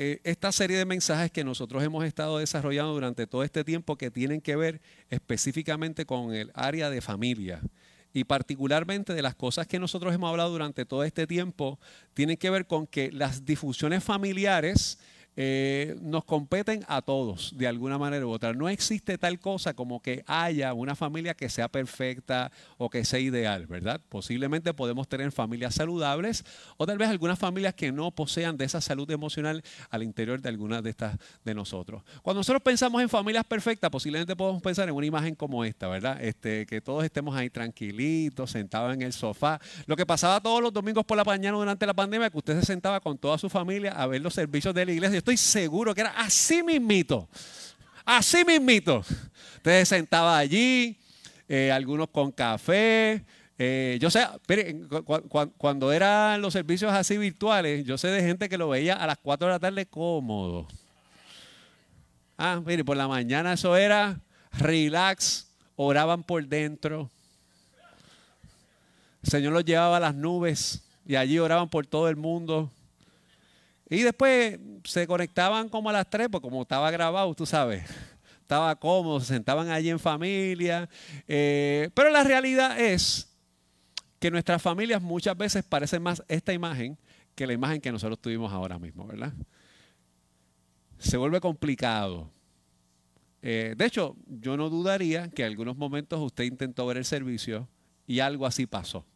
eh, esta serie de mensajes que nosotros hemos estado desarrollando durante todo este tiempo que tienen que ver específicamente con el área de familia. Y particularmente de las cosas que nosotros hemos hablado durante todo este tiempo, tienen que ver con que las difusiones familiares eh, nos competen a todos de alguna manera u otra. No existe tal cosa como que haya una familia que sea perfecta o que sea ideal, ¿verdad? Posiblemente podemos tener familias saludables o tal vez algunas familias que no posean de esa salud emocional al interior de algunas de estas de nosotros. Cuando nosotros pensamos en familias perfectas, posiblemente podemos pensar en una imagen como esta, ¿verdad? Este, que todos estemos ahí tranquilitos, sentados en el sofá. Lo que pasaba todos los domingos por la mañana durante la pandemia, que usted se sentaba con toda su familia a ver los servicios de la iglesia estoy seguro que era así mismito. Así mismito. Usted sentaba allí, eh, algunos con café. Eh, yo sé, cuando eran los servicios así virtuales, yo sé de gente que lo veía a las 4 de la tarde cómodo. Ah, mire, por la mañana eso era relax, oraban por dentro. El Señor los llevaba a las nubes y allí oraban por todo el mundo. Y después se conectaban como a las tres, porque como estaba grabado, tú sabes, estaba cómodo, se sentaban allí en familia. Eh, pero la realidad es que nuestras familias muchas veces parecen más esta imagen que la imagen que nosotros tuvimos ahora mismo, ¿verdad? Se vuelve complicado. Eh, de hecho, yo no dudaría que en algunos momentos usted intentó ver el servicio y algo así pasó.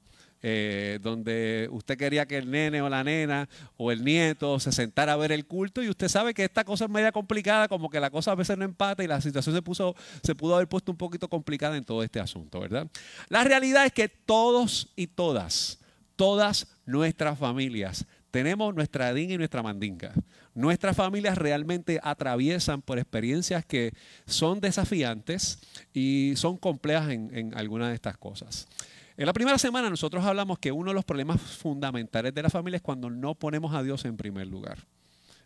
Eh, donde usted quería que el nene o la nena o el nieto se sentara a ver el culto y usted sabe que esta cosa es media complicada, como que la cosa a veces no empata y la situación se, puso, se pudo haber puesto un poquito complicada en todo este asunto, ¿verdad? La realidad es que todos y todas, todas nuestras familias tenemos nuestra DIN y nuestra mandinga. Nuestras familias realmente atraviesan por experiencias que son desafiantes y son complejas en algunas de estas cosas. En la primera semana nosotros hablamos que uno de los problemas fundamentales de la familia es cuando no ponemos a Dios en primer lugar.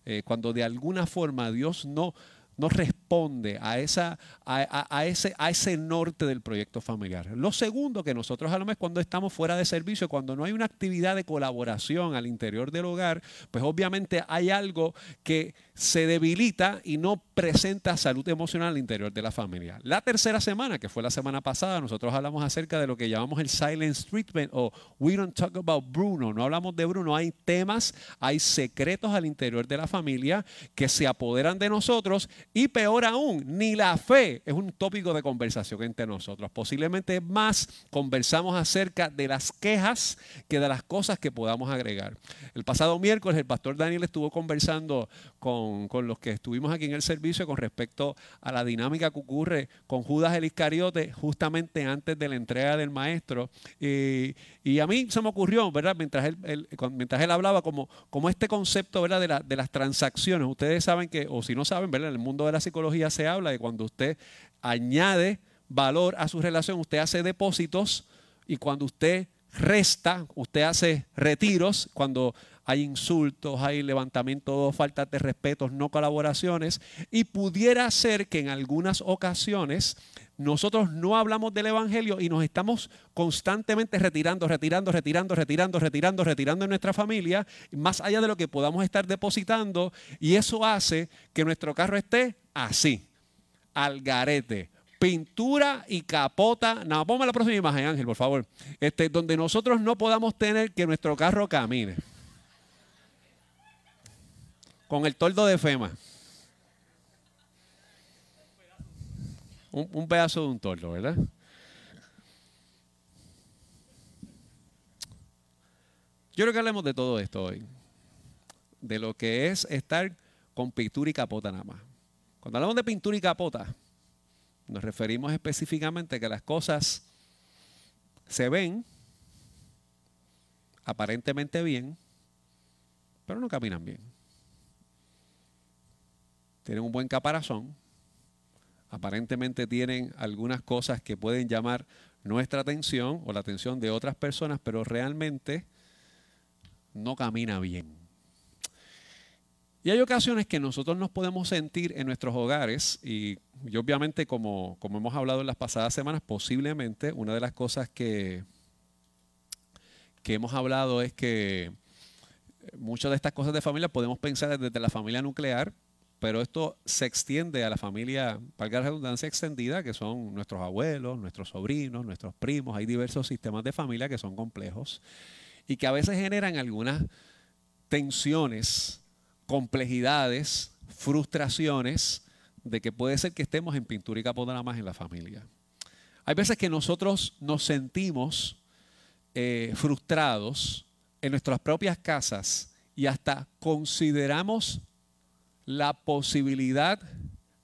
Eh, cuando de alguna forma Dios no, no responde a, esa, a, ese, a ese norte del proyecto familiar. Lo segundo que nosotros hablamos es cuando estamos fuera de servicio, cuando no hay una actividad de colaboración al interior del hogar, pues obviamente hay algo que se debilita y no presenta salud emocional al interior de la familia. La tercera semana, que fue la semana pasada, nosotros hablamos acerca de lo que llamamos el silence treatment o we don't talk about Bruno, no hablamos de Bruno, hay temas, hay secretos al interior de la familia que se apoderan de nosotros y peor aún, ni la fe es un tópico de conversación entre nosotros. Posiblemente más conversamos acerca de las quejas que de las cosas que podamos agregar. El pasado miércoles el pastor Daniel estuvo conversando con con, los que estuvimos aquí en el servicio con respecto a la dinámica que ocurre con Judas el Iscariote justamente antes de la entrega del maestro. y a mí se me ocurrió, ¿verdad? Mientras él, mientras él hablaba, como, como este concepto, ¿verdad? De, de las transacciones. Ustedes saben que, o si no saben, ¿verdad? En el mundo de la psicología se habla de cuando usted añade valor a su relación, usted hace depósitos y cuando usted resta, usted hace retiros, cuando hay insultos, hay levantamiento, faltas de respeto, no colaboraciones, y pudiera ser que en algunas ocasiones nosotros no hablamos del Evangelio y nos estamos constantemente retirando, retirando, retirando, retirando, retirando, retirando en nuestra familia, más allá de lo que podamos estar depositando, y eso hace que nuestro carro esté así, al garete, pintura y capota. No, ponme la próxima imagen, Ángel, por favor. Este, donde nosotros no podamos tener que nuestro carro camine con el toldo de FEMA. Un, pedazo de un tordo, ¿verdad? Yo creo que hablemos de todo esto hoy. De lo que es estar con pintura y capota nada más. Cuando hablamos de pintura y capota, nos referimos específicamente a que las cosas se ven aparentemente bien, pero no caminan bien tienen un buen caparazón, aparentemente tienen algunas cosas que pueden llamar nuestra atención o la atención de otras personas, pero realmente no camina bien. Y hay ocasiones que nosotros nos podemos sentir en nuestros hogares y, obviamente como, hemos hablado en las pasadas semanas, posiblemente una de las cosas que hemos hablado es que muchas de estas cosas de familia podemos pensar desde la familia nuclear, pero esto se extiende a la familia, valga la redundancia, extendida, que son nuestros abuelos, nuestros sobrinos, nuestros primos. Hay diversos sistemas de familia que son complejos y que a veces generan algunas tensiones, complejidades, frustraciones de que puede ser que estemos en pintura y más en la familia. Hay veces que nosotros nos sentimos eh, frustrados en nuestras propias casas y hasta consideramos la posibilidad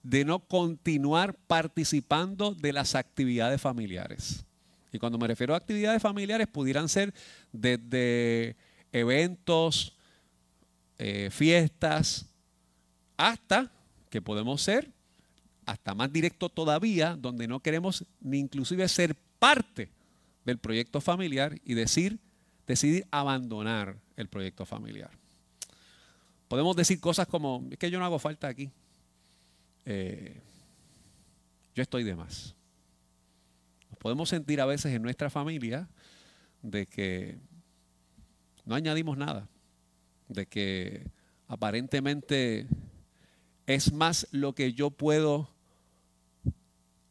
de no continuar participando de las actividades familiares. Y cuando me refiero a actividades familiares, pudieran ser desde eventos, eh, fiestas, hasta que podemos ser hasta más directo todavía, donde no queremos ni inclusive ser parte del proyecto familiar y decir, decidir abandonar el proyecto familiar. Podemos decir cosas como, es que yo no hago falta aquí. Eh, yo estoy de más. Nos podemos sentir a veces en nuestra familia de que no añadimos nada, de que aparentemente es más lo que yo puedo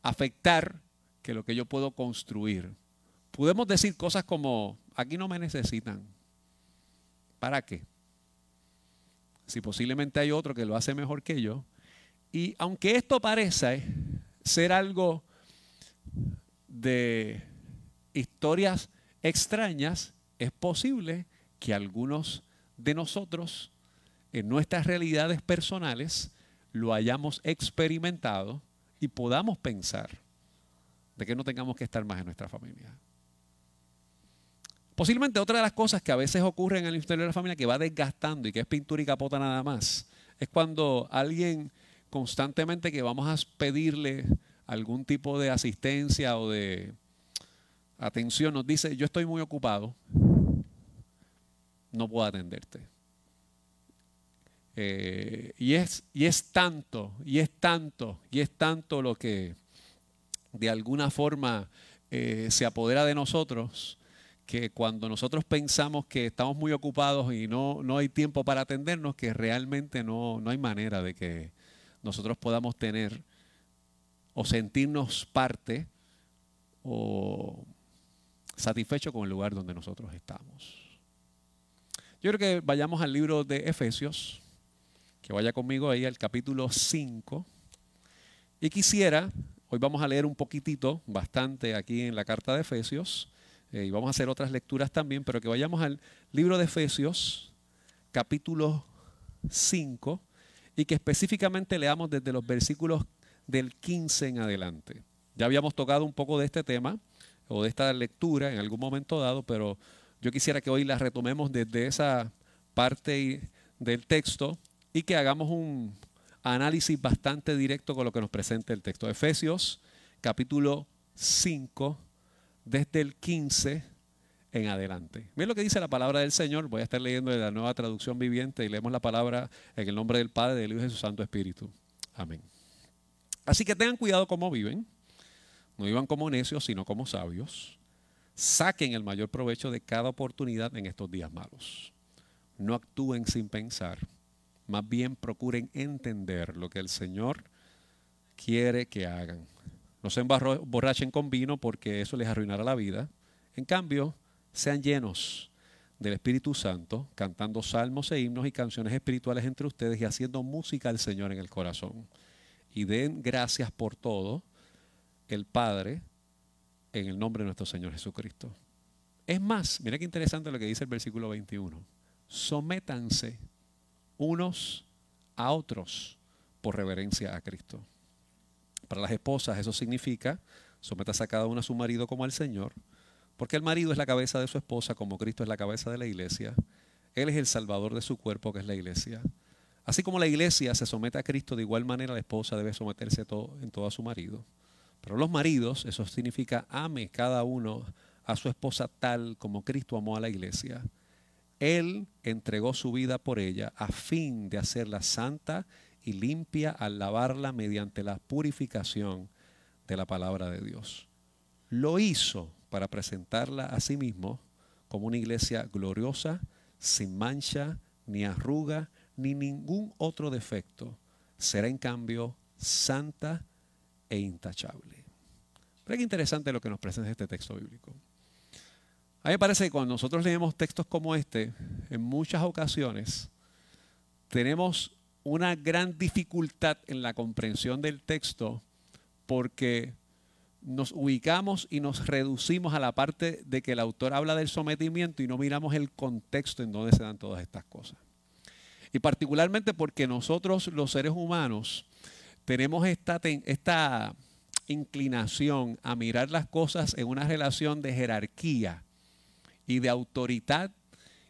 afectar que lo que yo puedo construir. Podemos decir cosas como, aquí no me necesitan. ¿Para qué? Si posiblemente hay otro que lo hace mejor que yo. Y aunque esto parece ser algo de historias extrañas, es posible que algunos de nosotros en nuestras realidades personales lo hayamos experimentado y podamos pensar de que no tengamos que estar más en nuestra familia. Posiblemente otra de las cosas que a veces ocurren en el interior de la familia que va desgastando y que es pintura y capota nada más, es cuando alguien constantemente que vamos a pedirle algún tipo de asistencia o de atención nos dice, yo estoy muy ocupado, no puedo atenderte. Eh, y, es, y es tanto, y es tanto, y es tanto lo que de alguna forma eh, se apodera de nosotros que cuando nosotros pensamos que estamos muy ocupados y no, no hay tiempo para atendernos, que realmente no, no hay manera de que nosotros podamos tener o sentirnos parte o satisfechos con el lugar donde nosotros estamos. Yo creo que vayamos al libro de Efesios, que vaya conmigo ahí al capítulo 5. Y quisiera, hoy vamos a leer un poquitito, bastante aquí en la carta de Efesios, eh, y vamos a hacer otras lecturas también, pero que vayamos al libro de Efesios, capítulo 5, y que específicamente leamos desde los versículos del 15 en adelante. Ya habíamos tocado un poco de este tema o de esta lectura en algún momento dado, pero yo quisiera que hoy la retomemos desde esa parte del texto y que hagamos un análisis bastante directo con lo que nos presenta el texto. Efesios capítulo 5 desde el 15 en adelante. Miren lo que dice la palabra del Señor. Voy a estar leyendo de la nueva traducción viviente y leemos la palabra en el nombre del Padre, del Hijo y de su Santo Espíritu. Amén. Así que tengan cuidado cómo viven. No vivan como necios, sino como sabios. Saquen el mayor provecho de cada oportunidad en estos días malos. No actúen sin pensar. Más bien procuren entender lo que el Señor quiere que hagan. No se emborrachen con vino porque eso les arruinará la vida. En cambio, sean llenos del Espíritu Santo, cantando salmos e himnos y canciones espirituales entre ustedes y haciendo música al Señor en el corazón. Y den gracias por todo el Padre en el nombre de nuestro Señor Jesucristo. Es más, mira qué interesante lo que dice el versículo 21. Sométanse unos a otros por reverencia a Cristo. Para las esposas eso significa sometas a cada una a su marido como al Señor, porque el marido es la cabeza de su esposa como Cristo es la cabeza de la iglesia. Él es el salvador de su cuerpo que es la iglesia. Así como la iglesia se somete a Cristo, de igual manera la esposa debe someterse en todo a su marido. Pero los maridos, eso significa ame cada uno a su esposa tal como Cristo amó a la iglesia. Él entregó su vida por ella a fin de hacerla santa y limpia al lavarla mediante la purificación de la palabra de Dios. Lo hizo para presentarla a sí mismo como una iglesia gloriosa, sin mancha, ni arruga, ni ningún otro defecto. Será en cambio santa e intachable. Pero es interesante lo que nos presenta este texto bíblico. A mí me parece que cuando nosotros leemos textos como este, en muchas ocasiones tenemos una gran dificultad en la comprensión del texto porque nos ubicamos y nos reducimos a la parte de que el autor habla del sometimiento y no miramos el contexto en donde se dan todas estas cosas. Y particularmente porque nosotros los seres humanos tenemos esta, esta inclinación a mirar las cosas en una relación de jerarquía y de autoridad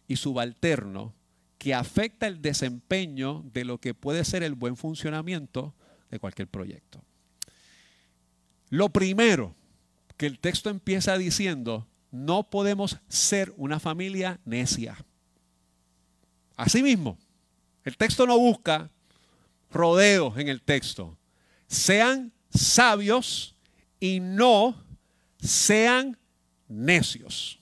y subalterno que afecta el desempeño de lo que puede ser el buen funcionamiento de cualquier proyecto. Lo primero que el texto empieza diciendo, no podemos ser una familia necia. Asimismo, el texto no busca rodeos en el texto. Sean sabios y no sean necios.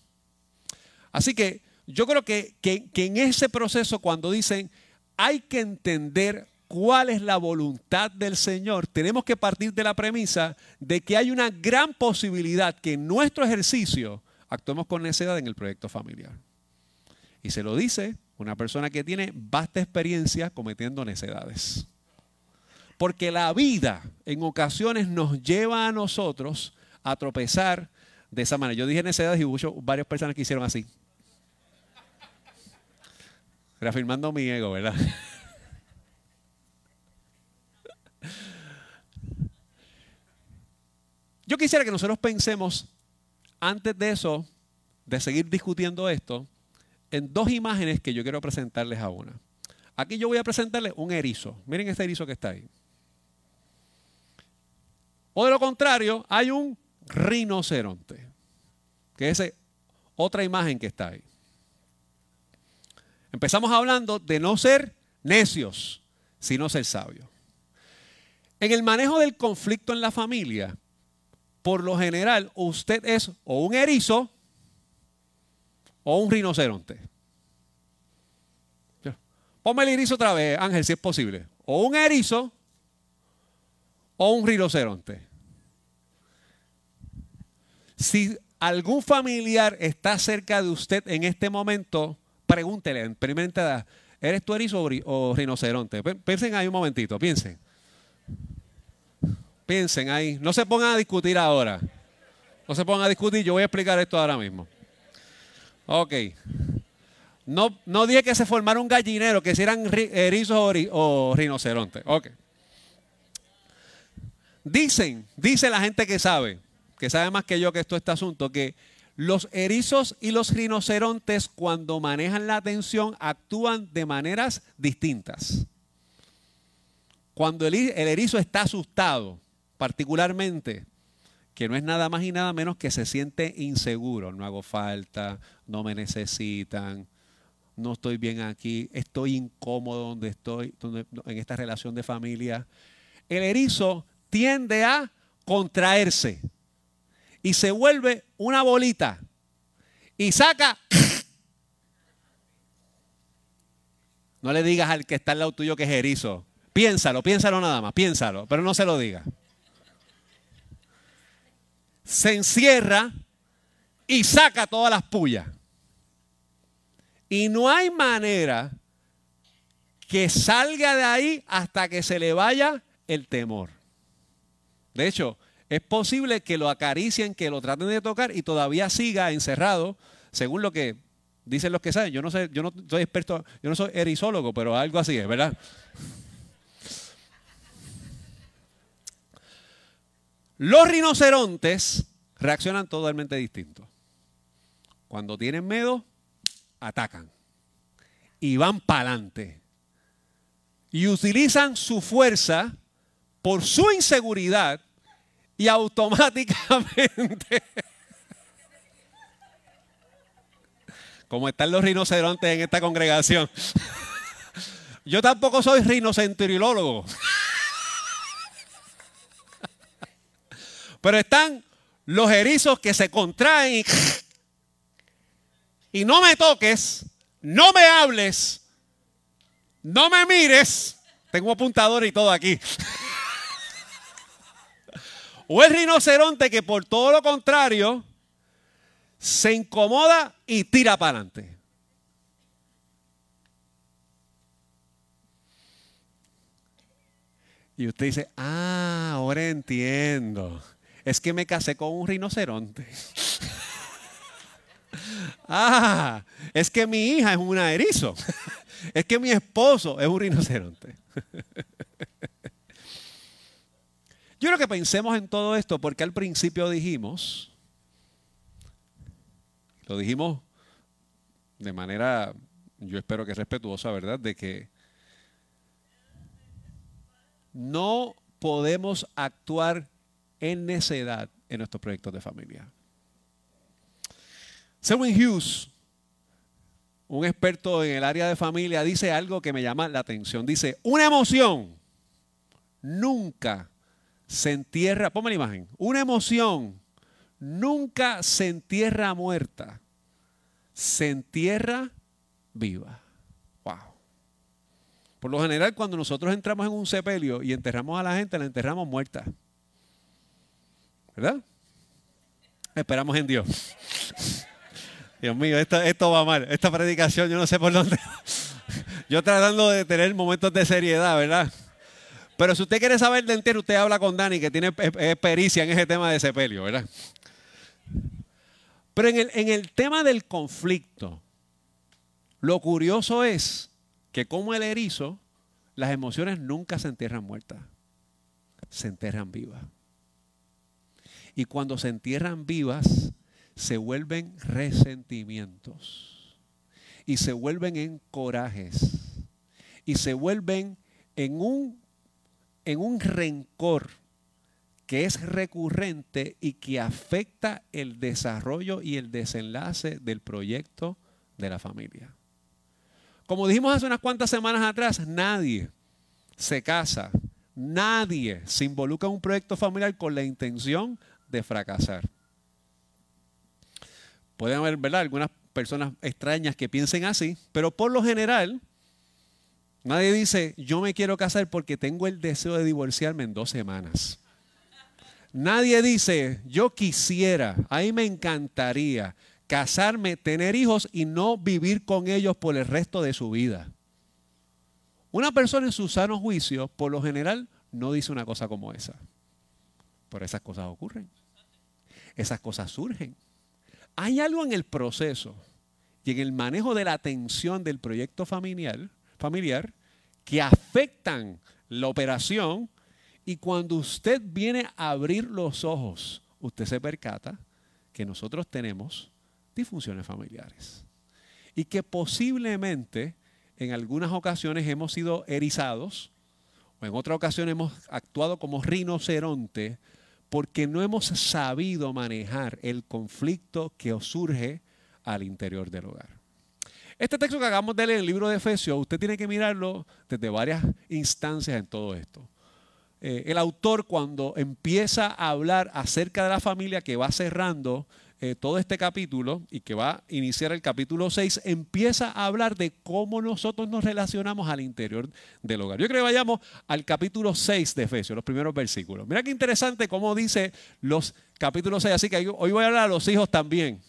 Así que yo creo que, en ese proceso, cuando dicen hay que entender cuál es la voluntad del Señor, tenemos que partir de la premisa de que hay una gran posibilidad que en nuestro ejercicio actuemos con necedad en el proyecto familiar. Y se lo dice una persona que tiene vasta experiencia cometiendo necedades. Porque la vida en ocasiones nos lleva a nosotros a tropezar de esa manera. Yo dije necedades y hubo varias personas que hicieron así. Reafirmando mi ego, ¿verdad? Yo quisiera que nosotros pensemos, antes de eso, de seguir discutiendo esto, en dos imágenes que yo quiero presentarles a una. Aquí yo voy a presentarles un erizo. Miren este erizo que está ahí. O de lo contrario, hay un rinoceronte, que es otra imagen que está ahí. Empezamos hablando de no ser necios, sino ser sabios. En el manejo del conflicto en la familia, por lo general, usted es o un erizo o un rinoceronte. Ponme el erizo otra vez, Ángel, si es posible. O un erizo o un rinoceronte. Si algún familiar está cerca de usted en este momento, pregúntele en primera ¿eres tú erizo o rinoceronte? Piensen ahí un momentito, piensen. Piensen ahí. No se pongan a discutir ahora. No se pongan a discutir, yo voy a explicar esto ahora mismo. Ok. No, no dije que se formara un gallinero, que si eran erizos o, o rinocerontes. Ok. Dicen, dice la gente que sabe, que sabe más que yo que esto este asunto, que los erizos y los rinocerontes cuando manejan la atención actúan de maneras distintas. Cuando el, erizo está asustado, particularmente, que no es nada más y nada menos que se siente inseguro, no hago falta, no me necesitan, no estoy bien aquí, estoy incómodo donde estoy, en esta relación de familia. El erizo tiende a contraerse y se vuelve una bolita y saca. No le digas al que está al lado tuyo que es erizo. Piénsalo, piénsalo nada más, piénsalo, pero no se lo diga. Se encierra y saca todas las pullas. Y no hay manera que salga de ahí hasta que se le vaya el temor. De hecho, es posible que lo acaricien, que lo traten de tocar y todavía siga encerrado, según lo que dicen los que saben. Yo no sé, yo no soy experto, yo no soy erizólogo, pero algo así es, ¿verdad? Los rinocerontes reaccionan totalmente distinto. Cuando tienen miedo, atacan y van para adelante. y utilizan su fuerza por su inseguridad y automáticamente, como están los rinocerontes en esta congregación, yo tampoco soy rinocenturilólogo. Pero están los erizos que se contraen y, y no me toques, no me hables, no me mires. Tengo apuntador y todo aquí. O el rinoceronte que por todo lo contrario se incomoda y tira para adelante. Y usted dice, ah, ahora entiendo. Es que me casé con un rinoceronte. ah, es que mi hija es una erizo. es que mi esposo es un rinoceronte. Yo creo que pensemos en todo esto porque al principio dijimos, lo dijimos de manera, yo espero que respetuosa, ¿verdad? De que no podemos actuar en necedad en nuestros proyectos de familia. Selwyn Hughes, un experto en el área de familia, dice algo que me llama la atención. Dice, una emoción nunca se entierra, ponme la imagen, una emoción nunca se entierra muerta, se entierra viva. Wow. Por lo general, cuando nosotros entramos en un sepelio y enterramos a la gente, la enterramos muerta. ¿Verdad? Esperamos en Dios. Dios mío, esto, esto va mal. Esta predicación, yo no sé por dónde. Yo tratando de tener momentos de seriedad, ¿verdad? Pero si usted quiere saber de entero, usted habla con Dani, que tiene experiencia en ese tema de sepelio, ¿verdad? Pero en el, en el tema del conflicto, lo curioso es que como el erizo, las emociones nunca se entierran muertas, se enterran vivas. Y cuando se entierran vivas, se vuelven resentimientos. Y se vuelven en corajes. Y se vuelven en un en un rencor que es recurrente y que afecta el desarrollo y el desenlace del proyecto de la familia. Como dijimos hace unas cuantas semanas atrás, nadie se casa, nadie se involucra en un proyecto familiar con la intención de fracasar. Pueden haber. Algunas personas extrañas que piensen así, pero por lo general, Nadie dice, yo me quiero casar porque tengo el deseo de divorciarme en dos semanas. Nadie dice, yo quisiera, ahí me encantaría casarme, tener hijos y no vivir con ellos por el resto de su vida. Una persona en su sano juicio, por lo general, no dice una cosa como esa. Pero esas cosas ocurren. Esas cosas surgen. Hay algo en el proceso y en el manejo de la atención del proyecto familiar familiar que afectan la operación y cuando usted viene a abrir los ojos, usted se percata que nosotros tenemos disfunciones familiares y que posiblemente en algunas ocasiones hemos sido erizados o en otra ocasión hemos actuado como rinoceronte porque no hemos sabido manejar el conflicto que surge al interior del hogar. Este texto que acabamos de leer en el libro de Efesios, usted tiene que mirarlo desde varias instancias en todo esto. Eh, el autor cuando empieza a hablar acerca de la familia que va cerrando eh, todo este capítulo y que va a iniciar el capítulo 6, empieza a hablar de cómo nosotros nos relacionamos al interior del hogar. Yo creo que vayamos al capítulo 6 de Efesios, los primeros versículos. Mira qué interesante cómo dice los capítulos 6, así que hoy voy a hablar a los hijos también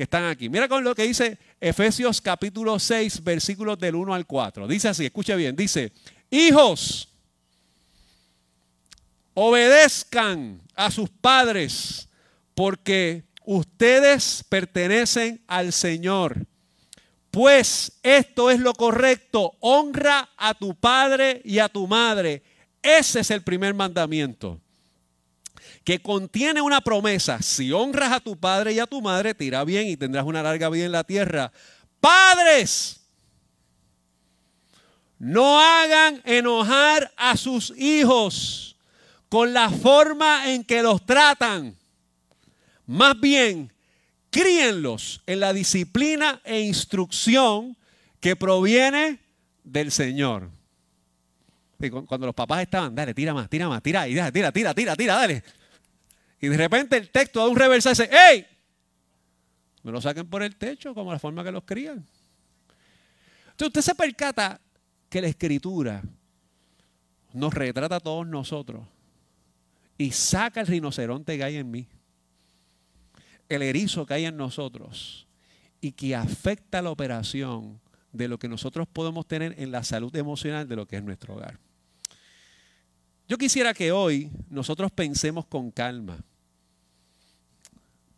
que están aquí. Mira con lo que dice Efesios capítulo 6, versículos del 1 al 4. Dice así, escucha bien, dice, hijos, obedezcan a sus padres porque ustedes pertenecen al Señor. Pues esto es lo correcto, honra a tu padre y a tu madre. Ese es el primer mandamiento que contiene una promesa. Si honras a tu padre y a tu madre, te bien y tendrás una larga vida en la tierra. Padres, No hagan enojar a sus hijos con la forma en que los tratan. Más bien, críenlos en la disciplina e instrucción que proviene del Señor. Cuando los papás estaban, dale, tira más, tira más, tira, tira, tira, tira, tira, dale. Y de repente el texto da un reversa y dice, ¡Ey! No lo saquen por el techo como la forma que los crían. Entonces usted se percata que la escritura nos retrata a todos nosotros y saca el rinoceronte que hay en mí, el erizo que hay en nosotros y que afecta la operación de lo que nosotros podemos tener en la salud emocional de lo que es nuestro hogar. Yo quisiera que hoy nosotros pensemos con calma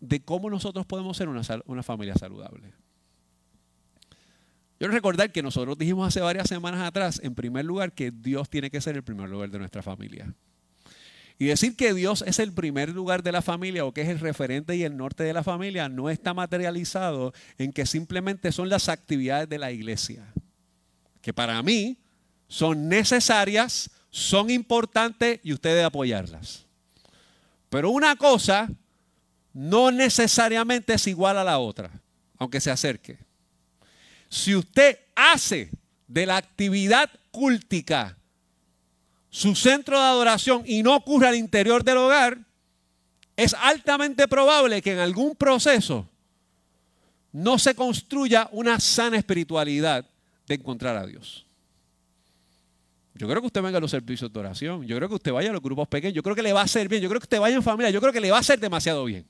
de cómo nosotros podemos ser una, una familia saludable. Yo recordar que nosotros dijimos hace varias semanas atrás, en primer lugar, que Dios tiene que ser el primer lugar de nuestra familia. Y decir que Dios es el primer lugar de la familia o que es el referente y el norte de la familia no está materializado en que simplemente son las actividades de la iglesia, que para mí son necesarias, son importantes y usted debe apoyarlas. Pero una cosa no necesariamente es igual a la otra, aunque se acerque. Si usted hace de la actividad cúltica su centro de adoración y no ocurre al interior del hogar, es altamente probable que en algún proceso no se construya una sana espiritualidad de encontrar a Dios. Yo creo que usted venga a los servicios de oración, yo creo que usted vaya a los grupos pequeños, yo creo que le va a hacer bien, yo creo que usted vaya en familia, yo creo que le va a hacer demasiado bien.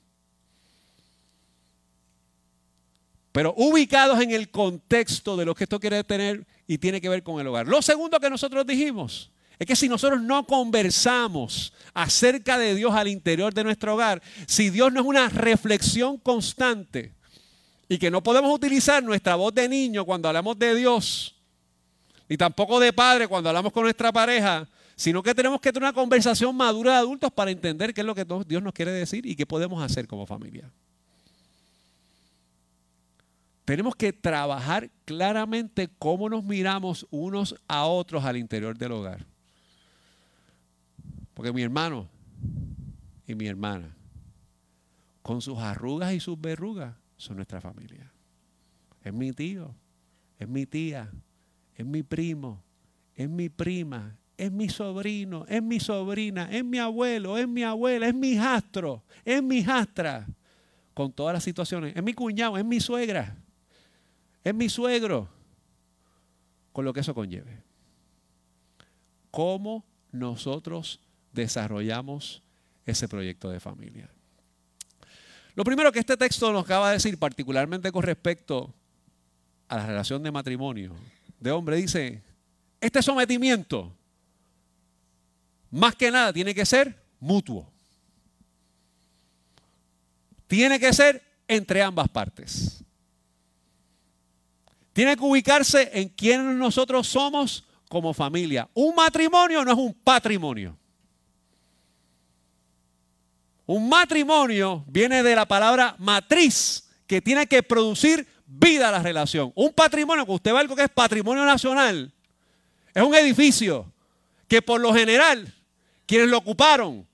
Pero ubicados en el contexto de lo que esto quiere tener y tiene que ver con el hogar. Lo segundo que nosotros dijimos es que si nosotros no conversamos acerca de Dios al interior de nuestro hogar, si Dios no es una reflexión constante y que no podemos utilizar nuestra voz de niño cuando hablamos de Dios, ni tampoco de padre cuando hablamos con nuestra pareja, sino que tenemos que tener una conversación madura de adultos para entender qué es lo que Dios nos quiere decir y qué podemos hacer como familia. Tenemos que trabajar claramente cómo nos miramos unos a otros al interior del hogar. Porque mi hermano y mi hermana, con sus arrugas y sus verrugas, son nuestra familia. Es mi tío, es mi tía, es mi primo, es mi prima, es mi sobrino, es mi sobrina, es mi abuelo, es mi abuela, es mi hijastro, es mi hijastra. Con todas las situaciones, es mi cuñado, es mi suegra es mi suegro, con lo que eso conlleve. ¿Cómo nosotros desarrollamos ese proyecto de familia? Lo primero que este texto nos acaba de decir, particularmente con respecto a la relación de matrimonio de hombre, dice, este sometimiento, más que nada, tiene que ser mutuo. Tiene que ser entre ambas partes. Tiene que ubicarse en quién nosotros somos como familia. Un matrimonio no es un patrimonio. Un matrimonio viene de la palabra matriz, que tiene que producir vida a la relación. Un patrimonio, que usted ve algo que es patrimonio nacional, es un edificio que por lo general quienes lo ocuparon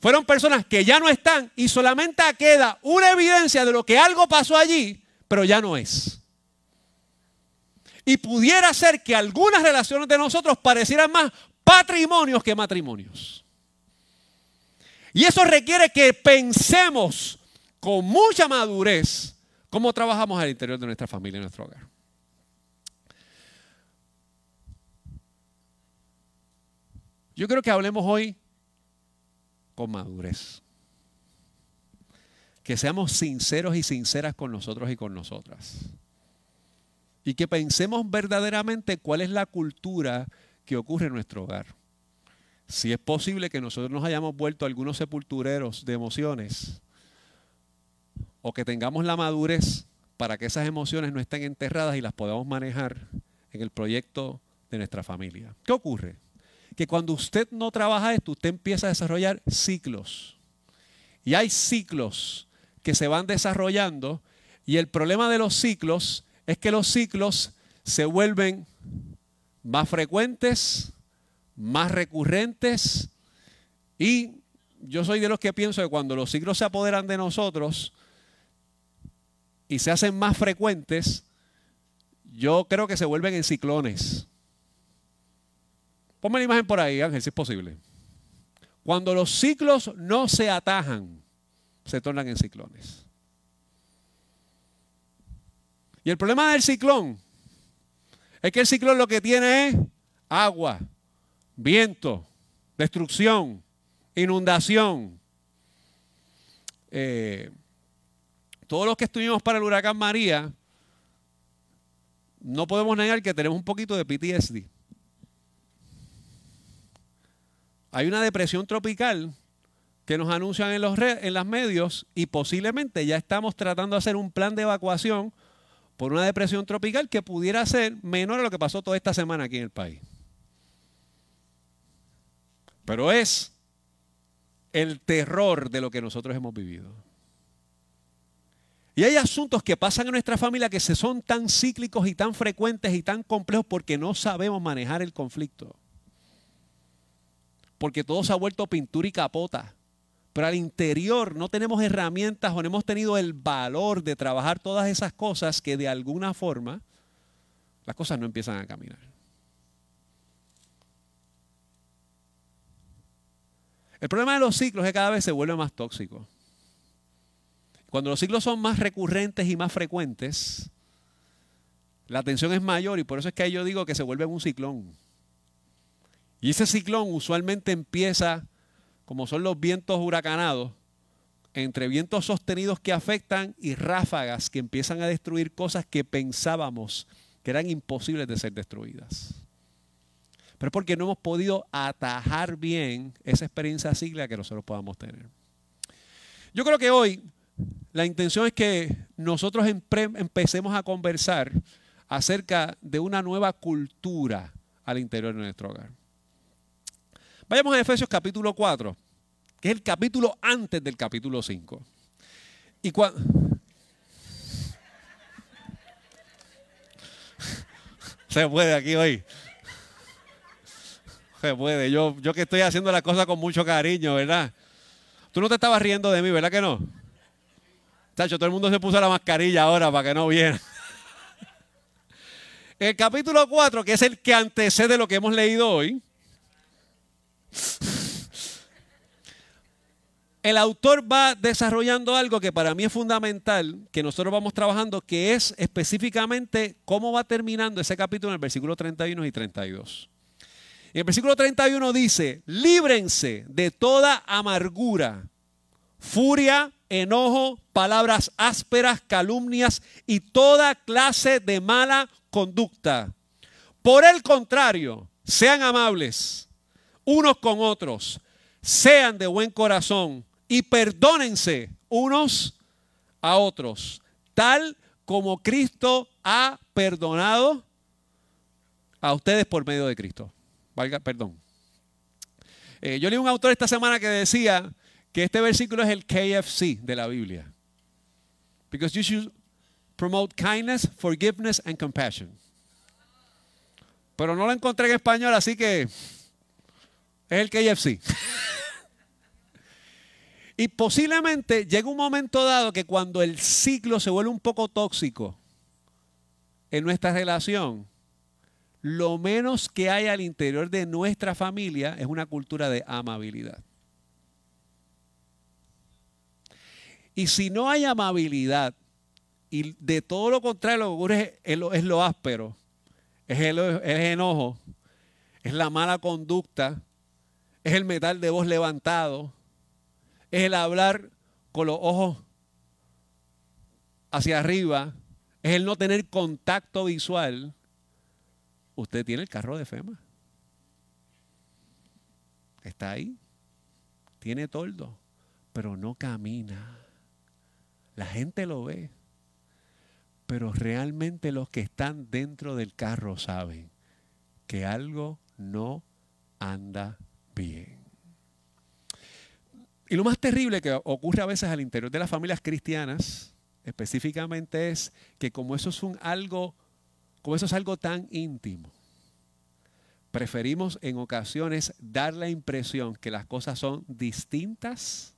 fueron personas que ya no están y solamente queda una evidencia de lo que algo pasó allí, pero ya no es. Y pudiera ser que algunas relaciones de nosotros parecieran más patrimonios que matrimonios. Y eso requiere que pensemos con mucha madurez cómo trabajamos al interior de nuestra familia y nuestro hogar. Yo creo que hablemos hoy con madurez. Que seamos sinceros y sinceras con nosotros y con nosotras y que pensemos verdaderamente cuál es la cultura que ocurre en nuestro hogar. Si es posible que nosotros nos hayamos vuelto algunos sepultureros de emociones o que tengamos la madurez para que esas emociones no estén enterradas y las podamos manejar en el proyecto de nuestra familia. ¿Qué ocurre? Que cuando usted no trabaja esto, usted empieza a desarrollar ciclos. Y hay ciclos que se van desarrollando y el problema de los ciclos es que los ciclos se vuelven más frecuentes, más recurrentes y yo soy de los que pienso que cuando los ciclos se apoderan de nosotros y se hacen más frecuentes, yo creo que se vuelven en ciclones. Ponme la imagen por ahí, Ángel, si es posible. Cuando los ciclos no se atajan, se tornan en ciclones. Y el problema del ciclón es que el ciclón lo que tiene es agua, viento, destrucción, inundación. Eh, todos los que estuvimos para el huracán María, no podemos negar que tenemos un poquito de PTSD. Hay una depresión tropical que nos anuncian en los, en los medios y posiblemente ya estamos tratando de hacer un plan de evacuación por una depresión tropical que pudiera ser menor a lo que pasó toda esta semana aquí en el país. Pero es el terror de lo que nosotros hemos vivido. Y hay asuntos que pasan en nuestra familia que se son tan cíclicos y tan frecuentes y tan complejos porque no sabemos manejar el conflicto. Porque todo se ha vuelto pintura y capota. Pero al interior no tenemos herramientas o no hemos tenido el valor de trabajar todas esas cosas que de alguna forma las cosas no empiezan a caminar. El problema de los ciclos es que cada vez se vuelve más tóxico. Cuando los ciclos son más recurrentes y más frecuentes, la tensión es mayor y por eso es que yo digo que se vuelve un ciclón. Y ese ciclón usualmente empieza, como son los vientos huracanados, entre vientos sostenidos que afectan y ráfagas que empiezan a destruir cosas que pensábamos que eran imposibles de ser destruidas pero es porque no hemos podido atajar bien esa experiencia sigla que nosotros podamos tener. Yo creo que hoy la intención es que nosotros empecemos a conversar acerca de una nueva cultura al interior de nuestro hogar. Vayamos a Efesios capítulo 4, que es el capítulo antes del capítulo 5. Y cuando... Se puede aquí hoy. Se puede. Yo, yo que estoy haciendo las cosas con mucho cariño, ¿verdad? Tú no te estabas riendo de mí, ¿verdad que no? Tacho, todo el mundo se puso la mascarilla ahora para que no viera. El capítulo 4, que es el que antecede lo que hemos leído hoy, el autor va desarrollando algo que para mí es fundamental, que nosotros vamos trabajando, que es específicamente cómo va terminando ese capítulo en el versículo 31 y 32. En el versículo 31 dice, líbrense de toda amargura, furia, enojo, palabras ásperas, calumnias y toda clase de mala conducta. Por el contrario, sean amables unos con otros, sean de buen corazón y perdónense unos a otros, tal como Cristo ha perdonado a ustedes por medio de Cristo valga, perdón. Eh, yo leí un autor esta semana que decía que este versículo es el KFC de la Biblia. Because you should promote kindness, forgiveness and compassion. Pero no lo encontré en español, así que es el KFC. y posiblemente llega un momento dado que cuando el ciclo se vuelve un poco tóxico en nuestra relación, lo menos que hay al interior de nuestra familia es una cultura de amabilidad. Y si no hay amabilidad, y de todo lo contrario lo que ocurre es, lo áspero, es es el enojo, es la mala conducta, es el metal de voz levantado, es el hablar con los ojos hacia arriba, es el no tener contacto visual, Usted tiene el carro de FEMA. Está ahí. Tiene toldo, pero no camina. La gente lo ve. Pero realmente los que están dentro del carro saben que algo no anda bien. Y lo más terrible que ocurre a veces al interior de las familias cristianas, específicamente es que como eso es un algo como eso es algo tan íntimo, preferimos en ocasiones dar la impresión que las cosas son distintas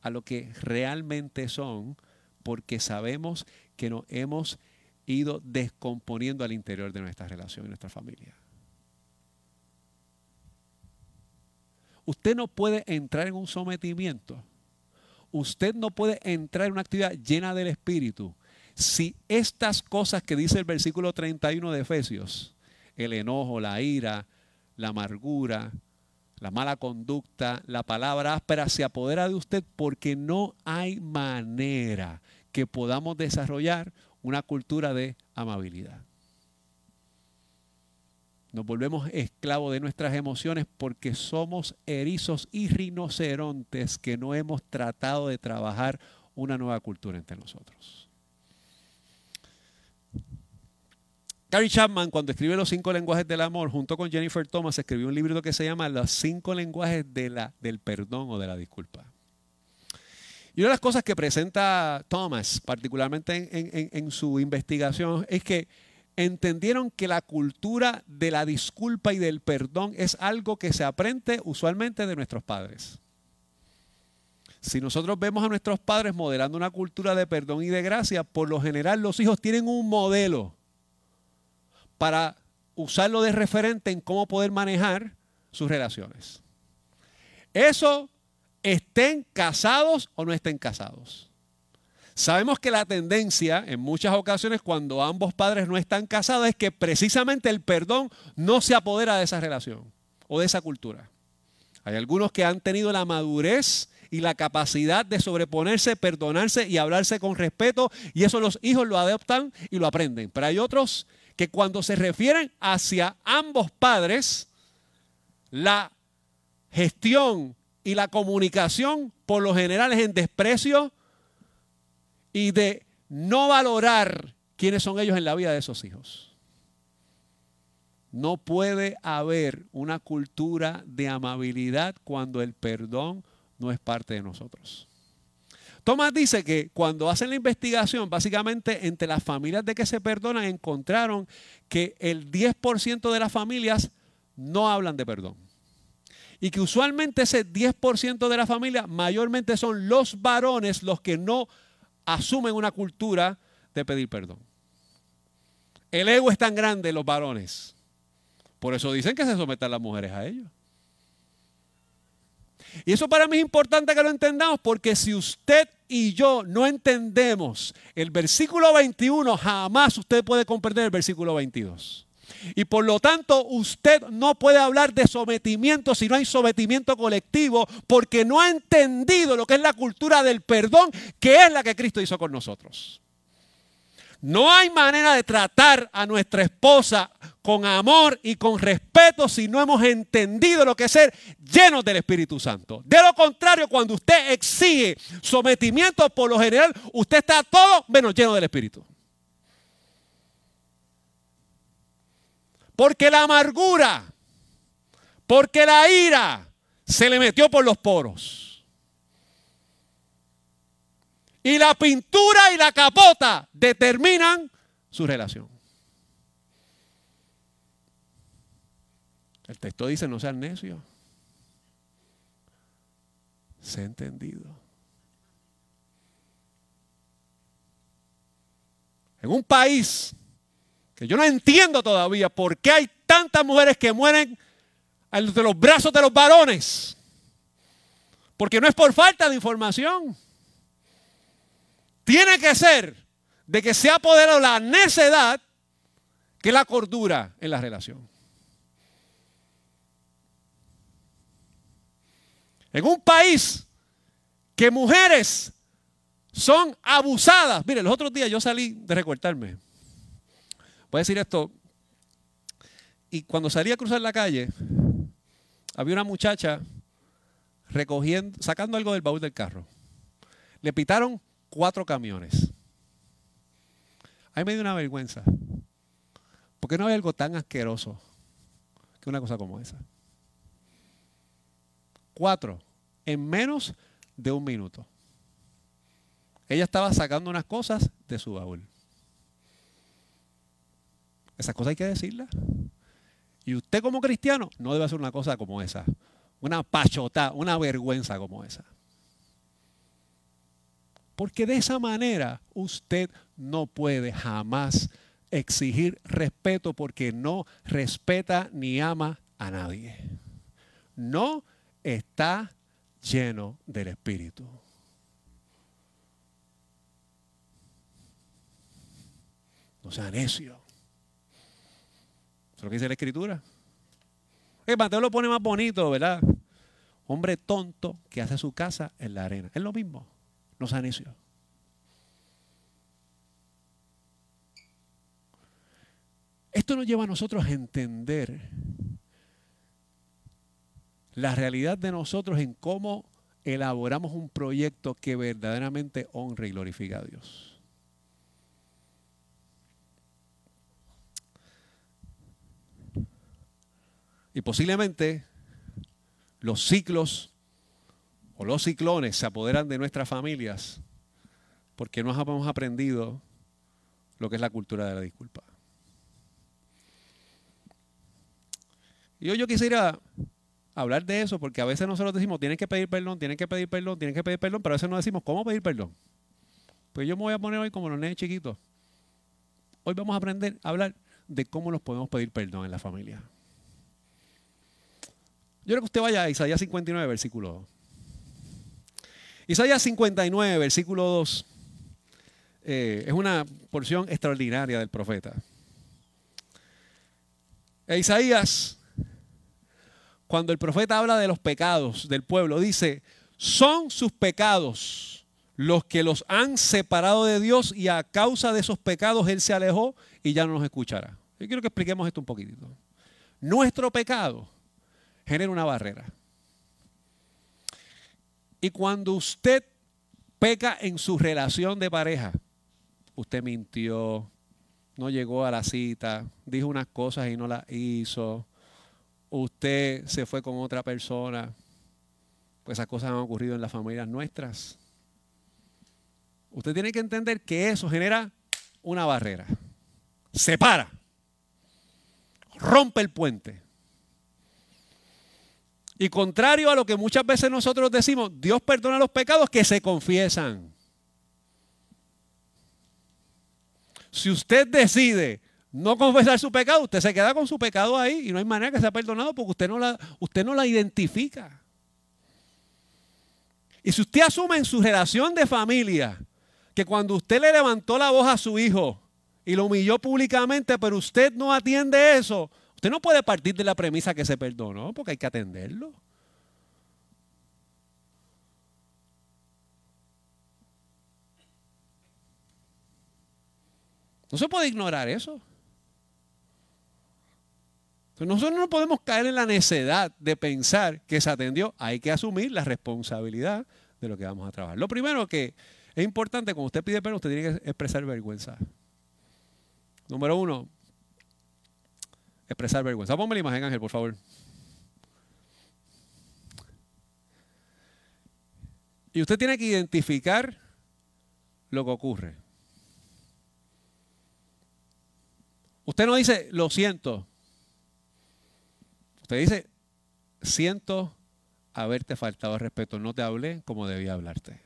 a lo que realmente son porque sabemos que nos hemos ido descomponiendo al interior de nuestra relación y nuestra familia. Usted no puede entrar en un sometimiento. Usted no puede entrar en una actividad llena del Espíritu si estas cosas que dice el versículo 31 de Efesios, el enojo, la ira, la amargura, la mala conducta, la palabra áspera se apodera de usted porque no hay manera que podamos desarrollar una cultura de amabilidad. Nos volvemos esclavos de nuestras emociones porque somos erizos y rinocerontes que no hemos tratado de trabajar una nueva cultura entre nosotros. Gary Chapman, cuando escribe Los cinco lenguajes del amor, junto con Jennifer Thomas, escribió un libro que se llama Los cinco lenguajes de la, del perdón o de la disculpa. Y una de las cosas que presenta Thomas, particularmente en su investigación, es que entendieron que la cultura de la disculpa y del perdón es algo que se aprende usualmente de nuestros padres. Si nosotros vemos a nuestros padres modelando una cultura de perdón y de gracia, por lo general los hijos tienen un modelo para usarlo de referente en cómo poder manejar sus relaciones. Eso estén casados o no estén casados. Sabemos que la tendencia en muchas ocasiones cuando ambos padres no están casados es que precisamente el perdón no se apodera de esa relación o de esa cultura. Hay algunos que han tenido la madurez y la capacidad de sobreponerse, perdonarse y hablarse con respeto y eso los hijos lo adoptan y lo aprenden. Pero hay otros que cuando se refieren hacia ambos padres, la gestión y la comunicación por lo general es en desprecio, y de no valorar quiénes son ellos en la vida de esos hijos. No puede haber una cultura de amabilidad cuando el perdón no es parte de nosotros. Tomás dice que cuando hacen la investigación, básicamente entre las familias de que se perdonan, encontraron que el 10% de las familias no hablan de perdón. Y que usualmente ese 10% de la familia mayormente son los varones los que no asumen una cultura de pedir perdón. El ego es tan grande en los varones. Por eso dicen que se sometan las mujeres a ellos. Y eso para mí es importante que lo entendamos porque si usted y yo no entendemos el versículo 21, jamás usted puede comprender el versículo 22. Y por lo tanto, usted no puede hablar de sometimiento si no hay sometimiento colectivo, porque no ha entendido lo que es la cultura del perdón, que es la que Cristo hizo con nosotros. No hay manera de tratar a nuestra esposa con amor y con respeto si no hemos entendido lo que es ser llenos del Espíritu Santo. De lo contrario, cuando usted exige sometimiento, por lo general, usted está todo menos lleno del Espíritu. Porque la amargura, porque la ira se le metió por los poros. Y la pintura y la capota determinan su relación. El texto dice, no seas necio. Sé entendido. En un país que yo no entiendo todavía por qué hay tantas mujeres que mueren de los brazos de los varones. Porque no es por falta de información. Tiene que ser de que se ha apoderado la necedad que la cordura en la relación. En un país que mujeres son abusadas. Mire, los otros días yo salí de recortarme. Voy a decir esto. Y cuando salí a cruzar la calle, había una muchacha recogiendo, sacando algo del baúl del carro. Le pitaron cuatro camiones. Ahí me dio una vergüenza. Porque no hay algo tan asqueroso que una cosa como esa. Cuatro, en menos de un minuto. Ella estaba sacando unas cosas de su baúl. Esas cosas hay que decirlas. Y usted como cristiano no debe hacer una cosa como esa. Una pachota, una vergüenza como esa. Porque de esa manera usted no puede jamás exigir respeto porque no respeta ni ama a nadie. No está lleno del Espíritu. No sea necio. Lo que dice la Escritura. El Mateo lo pone más bonito, ¿verdad? Hombre tonto que hace su casa en la arena. Es lo mismo. No sea. Esto nos lleva a nosotros a entender la realidad de nosotros en cómo elaboramos un proyecto que verdaderamente honre y glorifica a Dios. Y posiblemente los ciclos o los ciclones se apoderan de nuestras familias porque no hemos aprendido lo que es la cultura de la disculpa. Y hoy yo quisiera hablar de eso porque a veces nosotros decimos, tienen que pedir perdón, tienen que pedir perdón, tienen que pedir perdón, pero a veces no decimos, ¿cómo pedir perdón? Pues yo me voy a poner hoy como los nenes chiquitos. Hoy vamos a aprender a hablar de cómo nos podemos pedir perdón en la familia. Yo creo que usted vaya a Isaías 59, versículo 2. Isaías 59, versículo 2, eh, es una porción extraordinaria del profeta. E Isaías, cuando el profeta habla de los pecados del pueblo, dice, son sus pecados los que los han separado de Dios y a causa de esos pecados Él se alejó y ya no nos escuchará. Yo quiero que expliquemos esto un poquitito. Nuestro pecado genera una barrera. Y cuando usted peca en su relación de pareja, usted mintió, no llegó a la cita, dijo unas cosas y no las hizo, usted se fue con otra persona, pues esas cosas han ocurrido en las familias nuestras. Usted tiene que entender que eso genera una barrera. Separa. Rompe el puente. Y contrario a lo que muchas veces nosotros decimos, Dios perdona los pecados que se confiesan. Si usted decide no confesar su pecado, usted se queda con su pecado ahí y no hay manera que sea perdonado porque usted no la, usted no la identifica. Y si usted asume en su relación de familia que cuando usted le levantó la voz a su hijo y lo humilló públicamente, pero usted no atiende eso, usted no puede partir de la premisa que se perdonó porque hay que atenderlo. No se puede ignorar eso. nosotros no podemos caer en la necedad de pensar que se atendió. Hay que asumir la responsabilidad de lo que vamos a trabajar. Lo primero que es importante, cuando usted pide perdón, usted tiene que expresar vergüenza. Número uno, expresar vergüenza. Ponme la imagen, Ángel, por favor. Y usted tiene que identificar lo que ocurre. Usted no dice, lo siento. Usted dice, siento haberte faltado respeto. No te hablé como debía hablarte.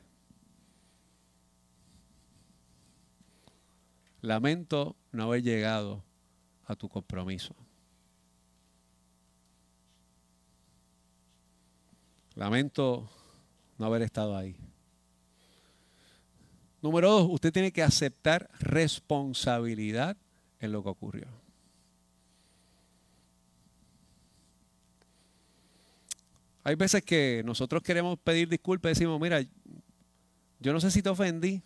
Lamento no haber llegado a tu compromiso. Lamento no haber estado ahí. Número dos, usted tiene que aceptar responsabilidad en lo que ocurrió. Hay veces que nosotros queremos pedir disculpas y decimos, mira, yo no sé si te ofendí.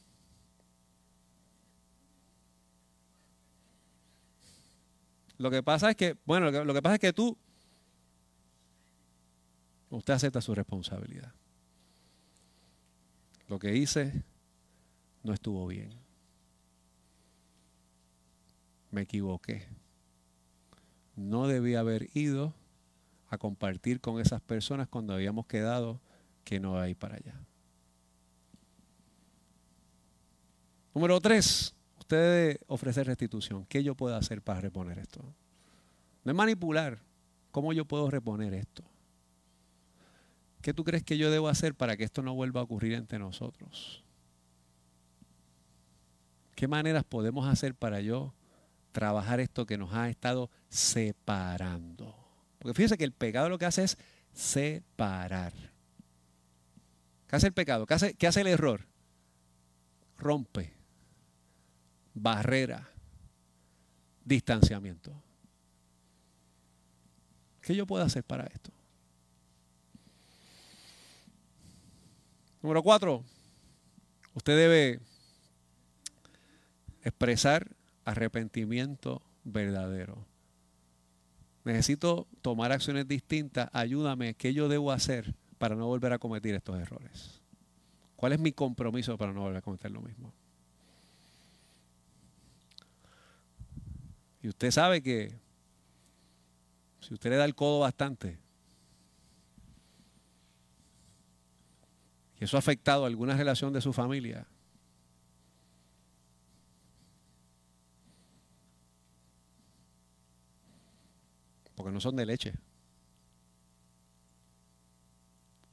Lo que pasa es que, bueno, lo que, pasa es que tú, usted acepta su responsabilidad. Lo que hice no estuvo bien me equivoqué. No debía haber ido a compartir con esas personas cuando habíamos quedado que no hay para allá. Número tres, usted debe ofrecer restitución. ¿Qué yo puedo hacer para reponer esto? No es manipular. ¿Cómo yo puedo reponer esto? ¿Qué tú crees que yo debo hacer para que esto no vuelva a ocurrir entre nosotros? ¿Qué maneras podemos hacer para yo trabajar esto que nos ha estado separando? Porque fíjense que el pecado lo que hace es separar. ¿Qué hace el pecado? ¿Qué hace, qué hace el error? Rompe, barrera, distanciamiento. ¿Qué yo puedo hacer para esto? Número cuatro, usted debe expresar arrepentimiento verdadero. Necesito tomar acciones distintas. Ayúdame, ¿qué yo debo hacer para no volver a cometer estos errores? ¿Cuál es mi compromiso para no volver a cometer lo mismo? Y usted sabe que si usted le da el codo bastante, eso ha afectado alguna relación de su familia, porque no son de leche.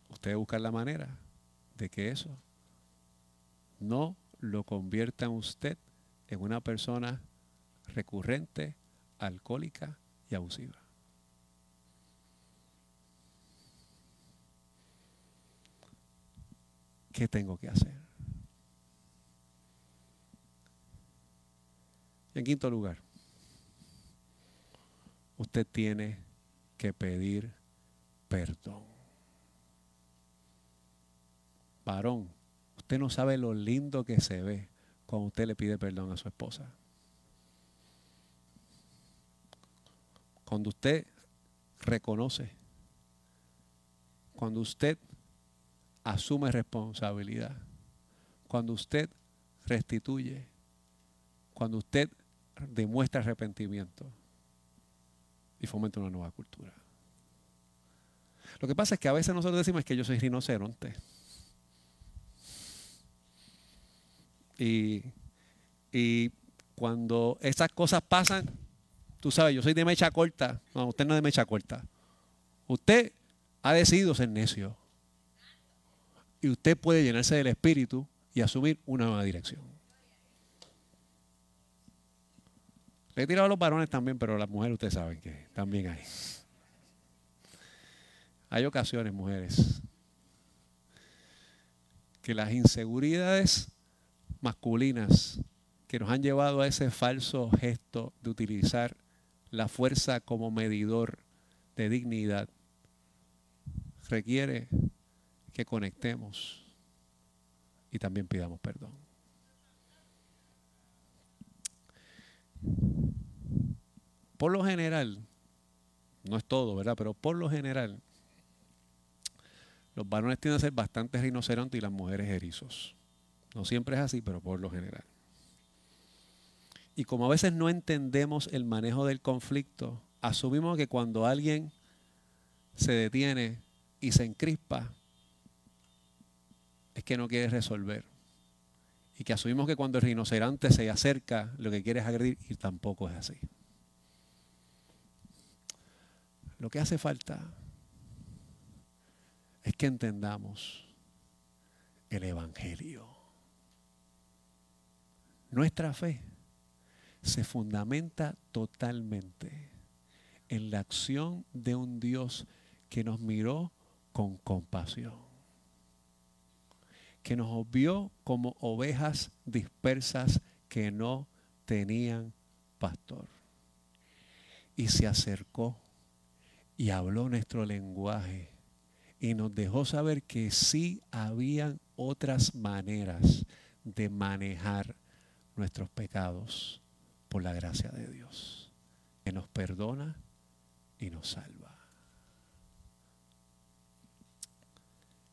Usted busca la manera de que eso no lo convierta a usted en una persona recurrente, alcohólica y abusiva. ¿Qué tengo que hacer? Y en quinto lugar, usted tiene que pedir perdón. Varón, usted no sabe lo lindo que se ve cuando usted le pide perdón a su esposa. Cuando usted reconoce, cuando usted asume responsabilidad, cuando usted restituye, cuando usted demuestra arrepentimiento y fomenta una nueva cultura. Lo que pasa es que a veces nosotros decimos que yo soy rinoceronte. Y, y cuando esas cosas pasan, tú sabes, yo soy de mecha corta. No, usted no es de mecha corta. Usted ha decidido ser necio. Y usted puede llenarse del Espíritu y asumir una nueva dirección. Le he tirado a los varones también, pero las mujeres ustedes saben que también hay. Hay ocasiones, mujeres, que las inseguridades masculinas que nos han llevado a ese falso gesto de utilizar la fuerza como medidor de dignidad requiere que conectemos y también pidamos perdón. Por lo general, no es todo, ¿verdad? Pero por lo general, los varones tienden a ser bastante rinocerontes y las mujeres erizos. No siempre es así, pero por lo general. Y como a veces no entendemos el manejo del conflicto, asumimos que cuando alguien se detiene y se encrispa, es que no quiere resolver. Y que asumimos que cuando el rinoceronte se acerca, lo que quiere es agredir y tampoco es así. Lo que hace falta es que entendamos el Evangelio. Nuestra fe se fundamenta totalmente en la acción de un Dios que nos miró con compasión, que nos vio como ovejas dispersas que no tenían pastor. Y se acercó y habló nuestro lenguaje y nos dejó saber que sí habían otras maneras de manejar nuestros pecados por la gracia de Dios, que nos perdona y nos salva.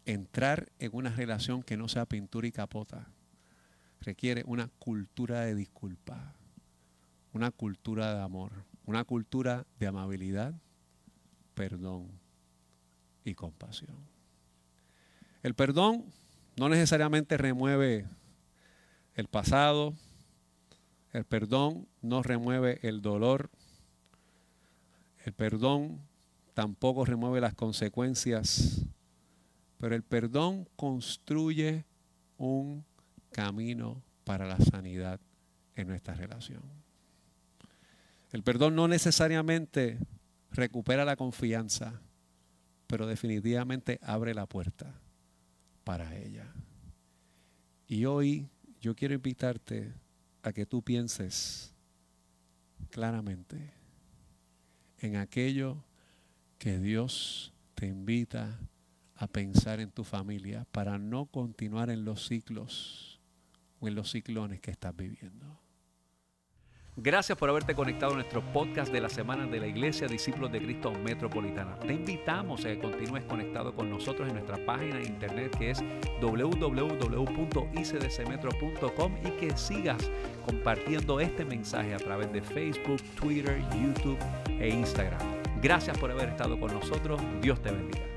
Entrar en una relación que no sea pintura y capota requiere una cultura de disculpa, una cultura de amor, una cultura de amabilidad, perdón y compasión. El perdón no necesariamente remueve el pasado, el perdón no remueve el dolor, El perdón tampoco remueve las consecuencias, pero el perdón construye un camino para la sanidad en nuestra relación. El perdón no necesariamente recupera la confianza, pero definitivamente abre la puerta para ella. Y hoy yo quiero invitarte a que tú pienses claramente en aquello que Dios te invita a pensar en tu familia para no continuar en los ciclos o en los ciclones que estás viviendo. Gracias por haberte conectado a nuestro podcast de la semana de la Iglesia Discípulos de Cristo Metropolitana. Te invitamos a que continúes conectado con nosotros en nuestra página de internet que es www.icdcmetro.com y que sigas compartiendo este mensaje a través de Facebook, Twitter, YouTube e Instagram. Gracias por haber estado con nosotros. Dios te bendiga.